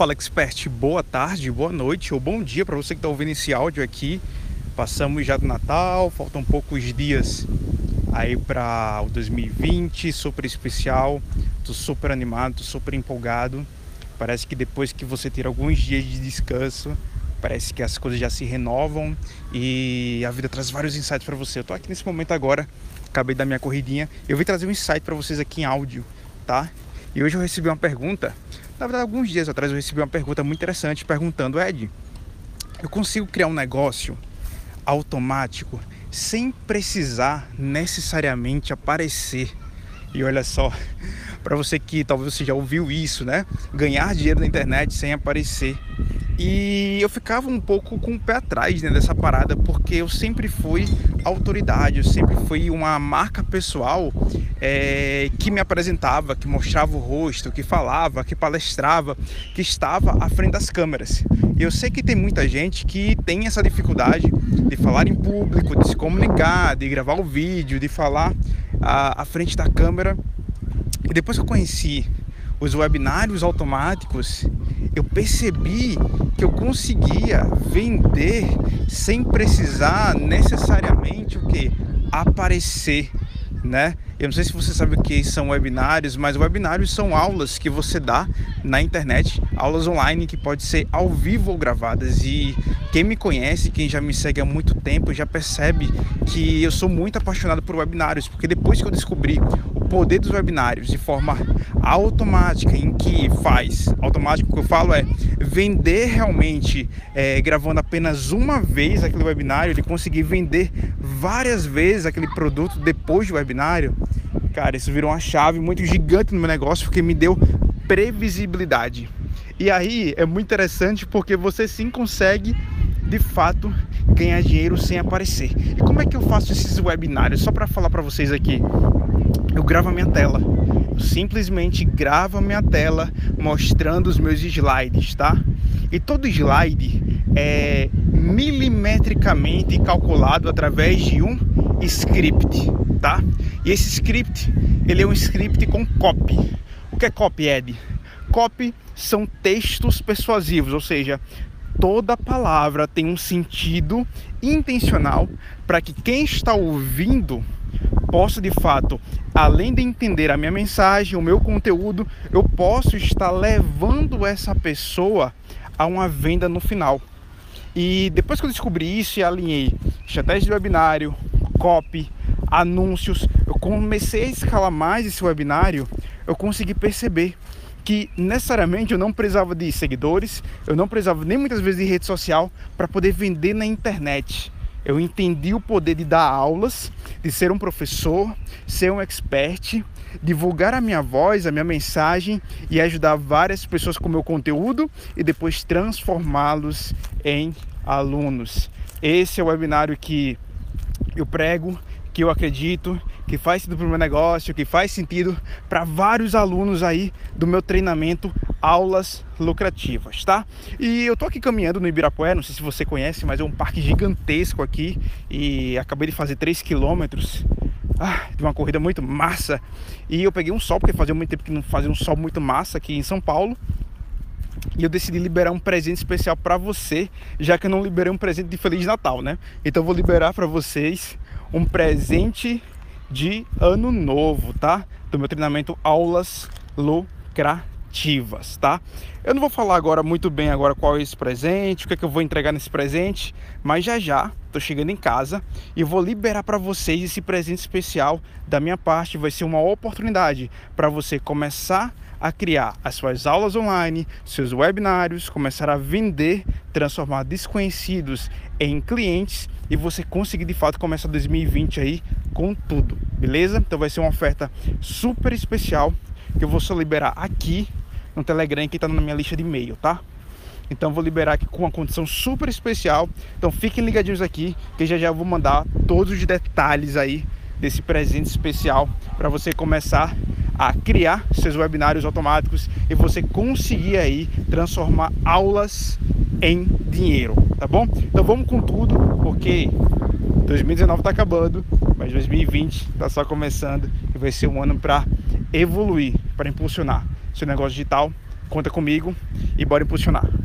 Fala Expert, boa tarde, boa noite ou bom dia para você que está ouvindo esse áudio aqui. Passamos já do Natal, faltam poucos dias aí para o 2020, super especial. Tô super animado, tô super empolgado. Parece que depois que você ter alguns dias de descanso, parece que as coisas já se renovam e a vida traz vários insights para você. Eu tô aqui nesse momento agora, acabei da minha corridinha. Eu vim trazer um insight para vocês aqui em áudio, tá? E hoje eu recebi uma pergunta na verdade, alguns dias atrás eu recebi uma pergunta muito interessante perguntando, Ed, eu consigo criar um negócio automático sem precisar necessariamente aparecer. E olha só, para você que talvez você já ouviu isso, né? Ganhar dinheiro na internet sem aparecer. E eu ficava um pouco com o pé atrás né, dessa parada, porque eu sempre fui autoridade, eu sempre fui uma marca pessoal é, que me apresentava, que mostrava o rosto, que falava, que palestrava, que estava à frente das câmeras. Eu sei que tem muita gente que tem essa dificuldade de falar em público, de se comunicar, de gravar o vídeo, de falar à, à frente da câmera. E depois que eu conheci os webinários automáticos, eu percebi que eu conseguia vender sem precisar necessariamente o que aparecer, né? Eu não sei se você sabe o que são webinários, mas webinários são aulas que você dá na internet, aulas online que pode ser ao vivo ou gravadas. E quem me conhece, quem já me segue há muito tempo, já percebe que eu sou muito apaixonado por webinários, porque depois que eu descobri o poder dos webinários de forma automática, em que faz, automático que eu falo é vender realmente, é, gravando apenas uma vez aquele webinário, ele conseguir vender várias vezes aquele produto depois do webinário, Cara, isso virou uma chave muito gigante no meu negócio porque me deu previsibilidade. E aí é muito interessante porque você sim consegue de fato ganhar dinheiro sem aparecer. E como é que eu faço esses webinários? Só para falar para vocês aqui. Eu gravo a minha tela. Eu simplesmente gravo a minha tela mostrando os meus slides, tá? E todo slide é milimetricamente calculado através de um script, tá? E esse script, ele é um script com copy. O que é copy, Ed? Copy são textos persuasivos, ou seja, toda palavra tem um sentido intencional para que quem está ouvindo possa de fato, além de entender a minha mensagem, o meu conteúdo, eu posso estar levando essa pessoa a uma venda no final. E depois que eu descobri isso e alinhei estratégia de webinário, copy, anúncios, eu comecei a escalar mais esse webinário, eu consegui perceber que necessariamente eu não precisava de seguidores, eu não precisava nem muitas vezes de rede social para poder vender na internet. Eu entendi o poder de dar aulas, de ser um professor, ser um expert, divulgar a minha voz, a minha mensagem e ajudar várias pessoas com o meu conteúdo e depois transformá-los em alunos. Esse é o webinário que eu prego, que eu acredito, que faz sentido para o meu negócio, que faz sentido para vários alunos aí do meu treinamento Aulas Lucrativas, tá? E eu tô aqui caminhando no Ibirapué, não sei se você conhece, mas é um parque gigantesco aqui e acabei de fazer 3 quilômetros ah, de uma corrida muito massa. E eu peguei um sol, porque fazia muito tempo que não fazia um sol muito massa aqui em São Paulo e eu decidi liberar um presente especial para você, já que eu não liberei um presente de Feliz Natal, né? Então eu vou liberar para vocês um presente de ano novo, tá? Do meu treinamento Aulas Lucrativas, tá? Eu não vou falar agora muito bem agora qual é esse presente, o que é que eu vou entregar nesse presente, mas já já tô chegando em casa e vou liberar para vocês esse presente especial da minha parte, vai ser uma oportunidade para você começar a criar as suas aulas online, seus webinários, começar a vender, transformar desconhecidos em clientes e você conseguir de fato começar 2020 aí com tudo, beleza? Então vai ser uma oferta super especial que eu vou só liberar aqui no Telegram que está na minha lista de e-mail, tá? Então vou liberar aqui com uma condição super especial. Então fiquem ligadinhos aqui que já já vou mandar todos os detalhes aí desse presente especial para você começar a criar seus webinários automáticos e você conseguir aí transformar aulas em dinheiro, tá bom? Então vamos com tudo, porque 2019 está acabando, mas 2020 está só começando e vai ser um ano para evoluir, para impulsionar seu negócio digital conta comigo e bora impulsionar.